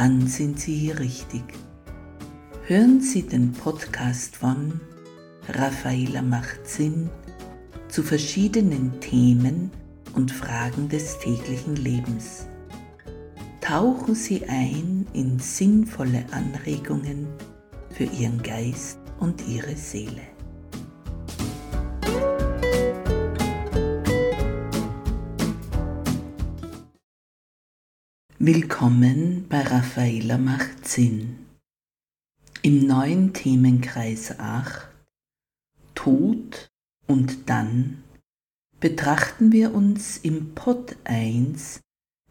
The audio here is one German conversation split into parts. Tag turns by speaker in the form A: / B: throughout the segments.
A: dann sind Sie hier richtig. Hören Sie den Podcast von Raffaela macht Sinn zu verschiedenen Themen und Fragen des täglichen Lebens. Tauchen Sie ein in sinnvolle Anregungen für Ihren Geist und Ihre Seele. Willkommen bei Raffaella macht Sinn. Im neuen Themenkreis 8 Tod und dann betrachten wir uns im Pod 1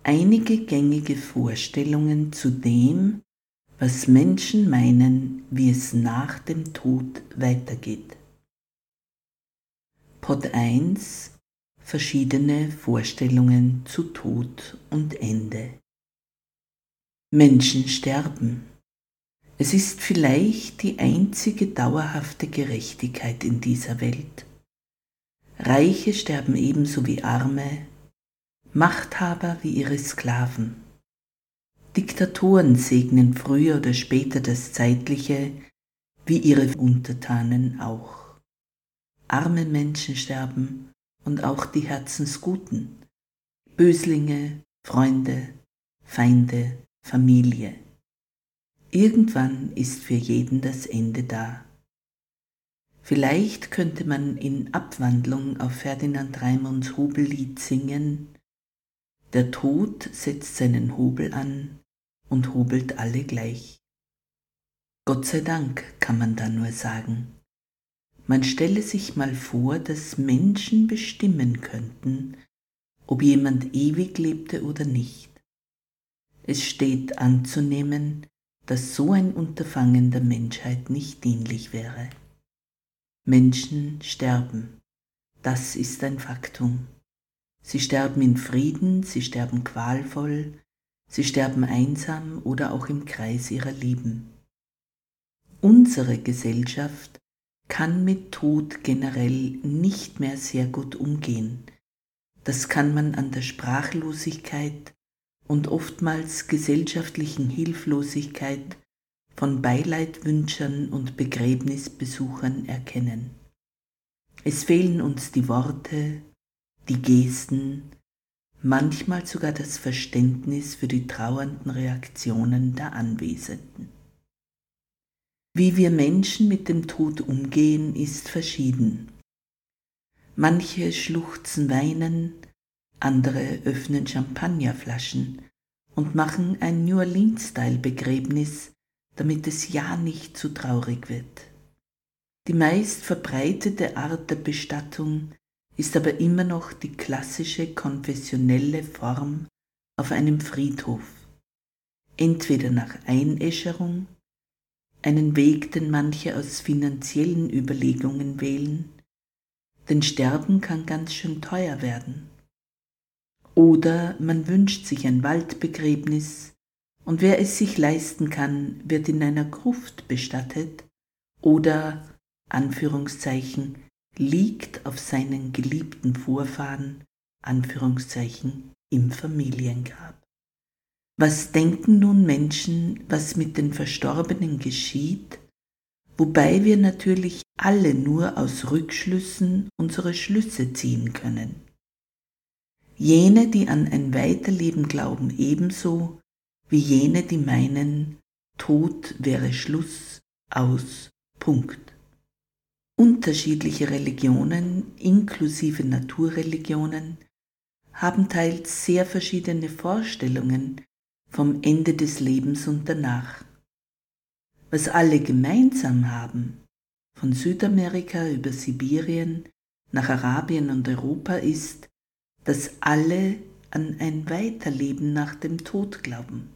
A: einige gängige Vorstellungen zu dem, was Menschen meinen, wie es nach dem Tod weitergeht. Pod 1 Verschiedene Vorstellungen zu Tod und Ende. Menschen sterben. Es ist vielleicht die einzige dauerhafte Gerechtigkeit in dieser Welt. Reiche sterben ebenso wie Arme, Machthaber wie ihre Sklaven. Diktatoren segnen früher oder später das Zeitliche, wie ihre Untertanen auch. Arme Menschen sterben und auch die Herzensguten, Böslinge, Freunde, Feinde, Familie. Irgendwann ist für jeden das Ende da. Vielleicht könnte man in Abwandlung auf Ferdinand Raimunds Hobellied singen Der Tod setzt seinen Hobel an und hobelt alle gleich. Gott sei Dank kann man da nur sagen. Man stelle sich mal vor, dass Menschen bestimmen könnten, ob jemand ewig lebte oder nicht. Es steht anzunehmen, dass so ein Unterfangen der Menschheit nicht dienlich wäre. Menschen sterben. Das ist ein Faktum. Sie sterben in Frieden, sie sterben qualvoll, sie sterben einsam oder auch im Kreis ihrer Lieben. Unsere Gesellschaft kann mit Tod generell nicht mehr sehr gut umgehen. Das kann man an der Sprachlosigkeit, und oftmals gesellschaftlichen Hilflosigkeit von Beileidwünschern und Begräbnisbesuchern erkennen. Es fehlen uns die Worte, die Gesten, manchmal sogar das Verständnis für die trauernden Reaktionen der Anwesenden. Wie wir Menschen mit dem Tod umgehen, ist verschieden. Manche schluchzen weinen, andere öffnen Champagnerflaschen und machen ein New Orleans-Style-Begräbnis, damit es ja nicht zu traurig wird. Die meist verbreitete Art der Bestattung ist aber immer noch die klassische konfessionelle Form auf einem Friedhof, entweder nach Einäscherung, einen Weg, den manche aus finanziellen Überlegungen wählen, denn Sterben kann ganz schön teuer werden. Oder man wünscht sich ein Waldbegräbnis. Und wer es sich leisten kann, wird in einer Gruft bestattet. Oder, Anführungszeichen, liegt auf seinen geliebten Vorfahren, Anführungszeichen, im Familiengrab. Was denken nun Menschen, was mit den Verstorbenen geschieht, wobei wir natürlich alle nur aus Rückschlüssen unsere Schlüsse ziehen können jene, die an ein Weiterleben glauben, ebenso wie jene, die meinen, Tod wäre Schluss aus Punkt. Unterschiedliche Religionen, inklusive Naturreligionen, haben teils sehr verschiedene Vorstellungen vom Ende des Lebens und danach. Was alle gemeinsam haben, von Südamerika über Sibirien nach Arabien und Europa, ist, dass alle an ein Weiterleben nach dem Tod glauben.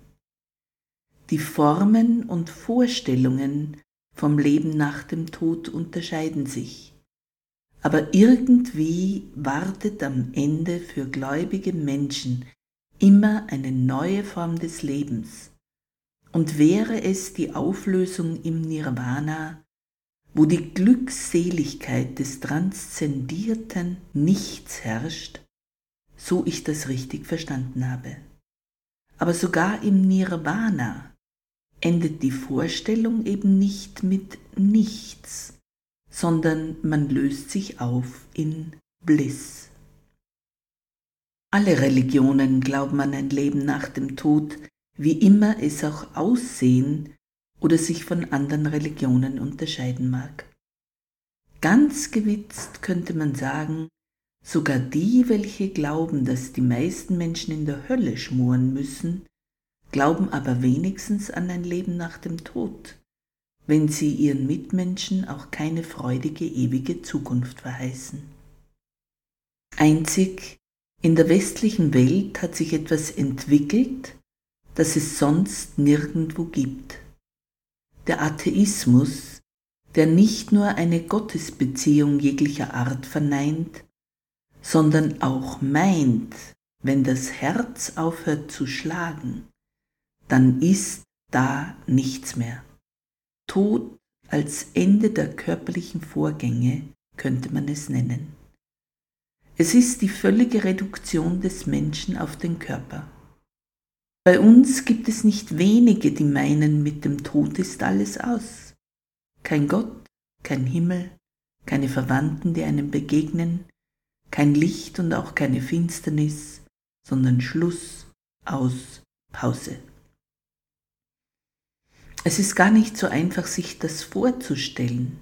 A: die Formen und Vorstellungen vom Leben nach dem Tod unterscheiden sich. Aber irgendwie wartet am Ende für gläubige Menschen immer eine neue Form des Lebens. Und wäre es die Auflösung im Nirvana, wo die Glückseligkeit des transzendierten Nichts herrscht, so ich das richtig verstanden habe. Aber sogar im Nirvana endet die Vorstellung eben nicht mit nichts, sondern man löst sich auf in Bliss. Alle Religionen glauben an ein Leben nach dem Tod, wie immer es auch aussehen oder sich von anderen Religionen unterscheiden mag. Ganz gewitzt könnte man sagen, sogar die, welche glauben, dass die meisten Menschen in der Hölle schmoren müssen, glauben aber wenigstens an ein Leben nach dem Tod, wenn sie ihren Mitmenschen auch keine freudige ewige Zukunft verheißen. Einzig in der westlichen Welt hat sich etwas entwickelt, das es sonst nirgendwo gibt. Der Atheismus, der nicht nur eine Gottesbeziehung jeglicher Art verneint, sondern auch meint, wenn das Herz aufhört zu schlagen, dann ist da nichts mehr. Tod als Ende der körperlichen Vorgänge könnte man es nennen. Es ist die völlige Reduktion des Menschen auf den Körper. Bei uns gibt es nicht wenige, die meinen, mit dem Tod ist alles aus. Kein Gott, kein Himmel, keine Verwandten, die einem begegnen, kein Licht und auch keine Finsternis, sondern Schluss, aus, Pause. Es ist gar nicht so einfach, sich das vorzustellen,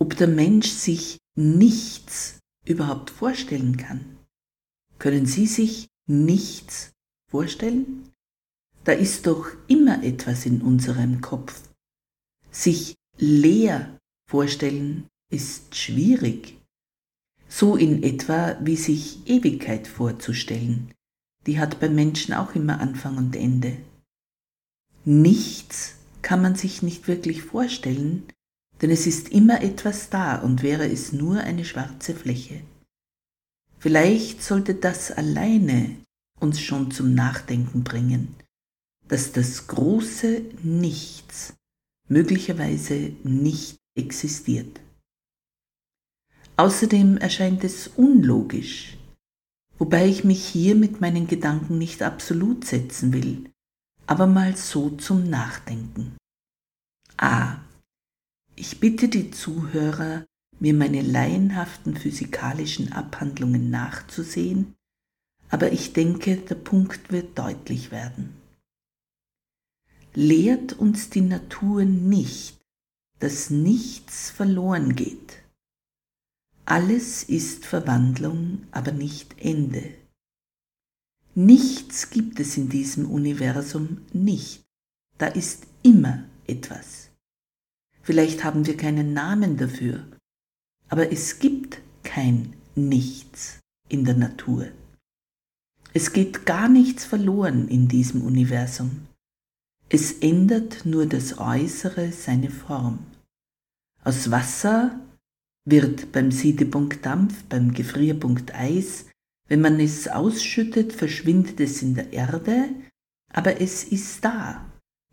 A: ob der Mensch sich nichts überhaupt vorstellen kann. Können Sie sich nichts vorstellen? Da ist doch immer etwas in unserem Kopf. Sich leer vorstellen ist schwierig. So in etwa wie sich Ewigkeit vorzustellen. Die hat beim Menschen auch immer Anfang und Ende. Nichts kann man sich nicht wirklich vorstellen, denn es ist immer etwas da und wäre es nur eine schwarze Fläche. Vielleicht sollte das alleine uns schon zum Nachdenken bringen, dass das große Nichts möglicherweise nicht existiert. Außerdem erscheint es unlogisch, wobei ich mich hier mit meinen Gedanken nicht absolut setzen will, aber mal so zum Nachdenken. A. Ich bitte die Zuhörer, mir meine laienhaften physikalischen Abhandlungen nachzusehen, aber ich denke, der Punkt wird deutlich werden. Lehrt uns die Natur nicht, dass nichts verloren geht. Alles ist Verwandlung, aber nicht Ende. Nichts gibt es in diesem Universum nicht. Da ist immer etwas. Vielleicht haben wir keinen Namen dafür, aber es gibt kein Nichts in der Natur. Es geht gar nichts verloren in diesem Universum. Es ändert nur das Äußere seine Form. Aus Wasser wird beim Siedepunkt Dampf, beim Gefrierpunkt Eis wenn man es ausschüttet, verschwindet es in der Erde, aber es ist da.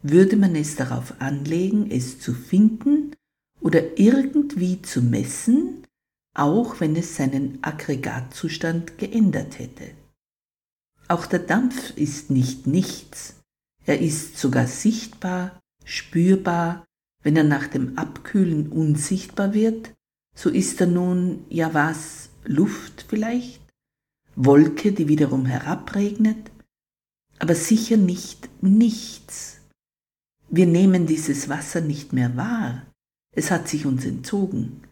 A: Würde man es darauf anlegen, es zu finden oder irgendwie zu messen, auch wenn es seinen Aggregatzustand geändert hätte. Auch der Dampf ist nicht nichts, er ist sogar sichtbar, spürbar, wenn er nach dem Abkühlen unsichtbar wird, so ist er nun ja was, Luft vielleicht? Wolke, die wiederum herabregnet, aber sicher nicht nichts. Wir nehmen dieses Wasser nicht mehr wahr, es hat sich uns entzogen,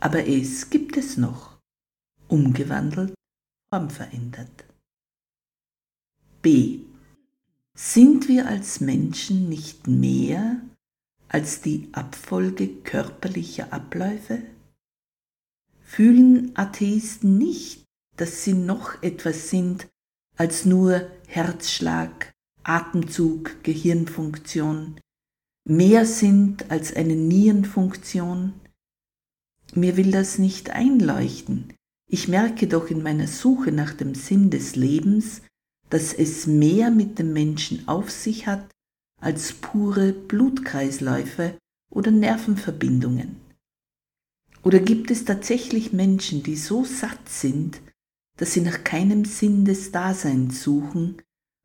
A: aber es gibt es noch, umgewandelt, formverändert. B. Sind wir als Menschen nicht mehr als die Abfolge körperlicher Abläufe? Fühlen Atheisten nicht, dass sie noch etwas sind als nur Herzschlag, Atemzug, Gehirnfunktion mehr sind als eine Nierenfunktion? Mir will das nicht einleuchten. Ich merke doch in meiner Suche nach dem Sinn des Lebens, dass es mehr mit dem Menschen auf sich hat als pure Blutkreisläufe oder Nervenverbindungen. Oder gibt es tatsächlich Menschen, die so satt sind, dass sie nach keinem Sinn des Daseins suchen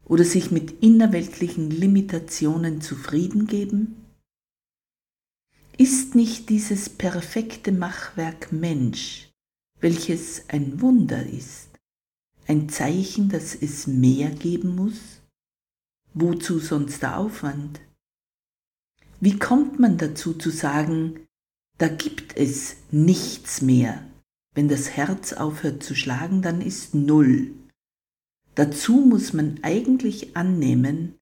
A: oder sich mit innerweltlichen Limitationen zufrieden geben? Ist nicht dieses perfekte Machwerk Mensch, welches ein Wunder ist, ein Zeichen, dass es mehr geben muss? Wozu sonst der Aufwand? Wie kommt man dazu zu sagen, da gibt es nichts mehr. Wenn das Herz aufhört zu schlagen, dann ist Null. Dazu muss man eigentlich annehmen,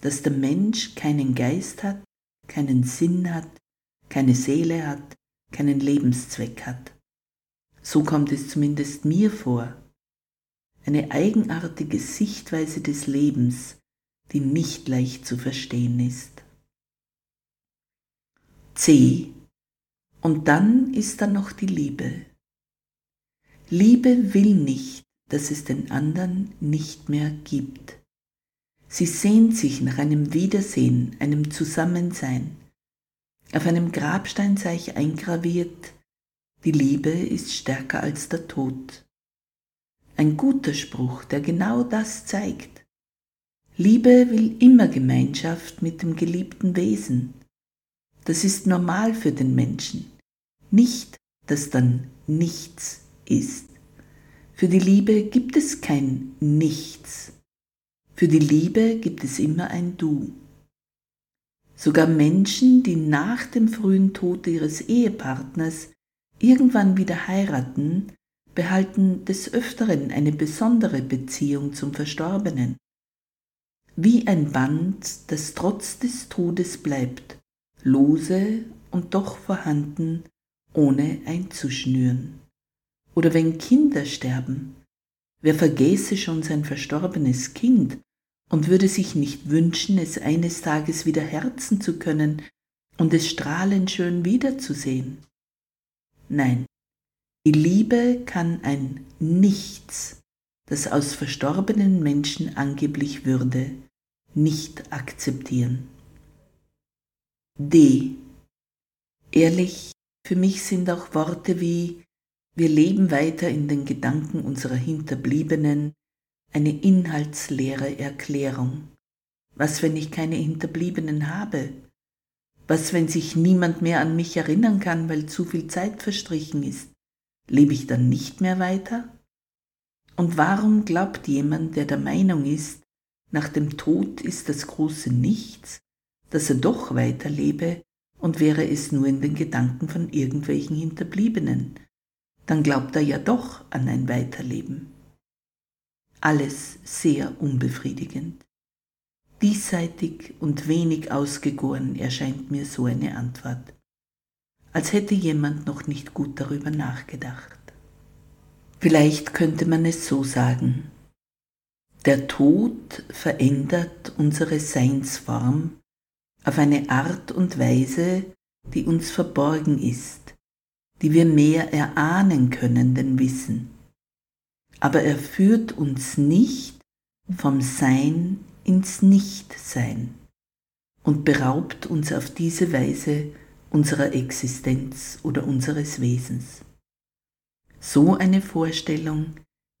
A: dass der Mensch keinen Geist hat, keinen Sinn hat, keine Seele hat, keinen Lebenszweck hat. So kommt es zumindest mir vor. Eine eigenartige Sichtweise des Lebens, die nicht leicht zu verstehen ist. C und dann ist da noch die Liebe. Liebe will nicht, dass es den anderen nicht mehr gibt. Sie sehnt sich nach einem Wiedersehen, einem Zusammensein. Auf einem Grabstein sei ich eingraviert, die Liebe ist stärker als der Tod. Ein guter Spruch, der genau das zeigt. Liebe will immer Gemeinschaft mit dem geliebten Wesen. Das ist normal für den Menschen. Nicht, dass dann nichts ist. Für die Liebe gibt es kein Nichts. Für die Liebe gibt es immer ein Du. Sogar Menschen, die nach dem frühen Tod ihres Ehepartners irgendwann wieder heiraten, behalten des Öfteren eine besondere Beziehung zum Verstorbenen. Wie ein Band, das trotz des Todes bleibt lose und doch vorhanden, ohne einzuschnüren. Oder wenn Kinder sterben, wer vergäße schon sein verstorbenes Kind und würde sich nicht wünschen, es eines Tages wieder herzen zu können und es strahlend schön wiederzusehen? Nein, die Liebe kann ein Nichts, das aus verstorbenen Menschen angeblich würde, nicht akzeptieren. D. Ehrlich, für mich sind auch Worte wie wir leben weiter in den Gedanken unserer Hinterbliebenen eine inhaltsleere Erklärung. Was, wenn ich keine Hinterbliebenen habe? Was, wenn sich niemand mehr an mich erinnern kann, weil zu viel Zeit verstrichen ist? Lebe ich dann nicht mehr weiter? Und warum glaubt jemand, der der Meinung ist, nach dem Tod ist das große Nichts, dass er doch weiterlebe und wäre es nur in den Gedanken von irgendwelchen Hinterbliebenen, dann glaubt er ja doch an ein Weiterleben. Alles sehr unbefriedigend. Diesseitig und wenig ausgegoren erscheint mir so eine Antwort, als hätte jemand noch nicht gut darüber nachgedacht. Vielleicht könnte man es so sagen. Der Tod verändert unsere Seinsform auf eine Art und Weise, die uns verborgen ist, die wir mehr erahnen können denn wissen. Aber er führt uns nicht vom Sein ins Nichtsein und beraubt uns auf diese Weise unserer Existenz oder unseres Wesens. So eine Vorstellung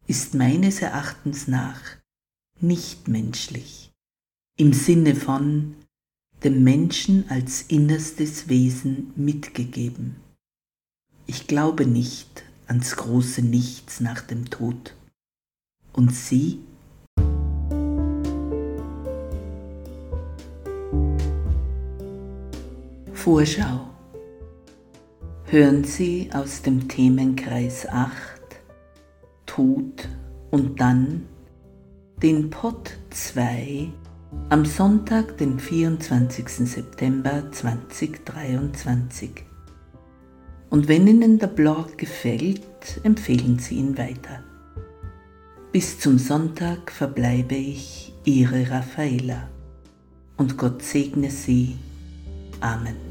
A: ist meines Erachtens nach nicht menschlich, im Sinne von dem Menschen als innerstes Wesen mitgegeben. Ich glaube nicht ans große Nichts nach dem Tod. Und Sie? Vorschau. Hören Sie aus dem Themenkreis 8 Tod und dann den Pot 2 am Sonntag, den 24. September 2023. Und wenn Ihnen der Blog gefällt, empfehlen Sie ihn weiter. Bis zum Sonntag verbleibe ich, Ihre Raffaela. Und Gott segne Sie. Amen.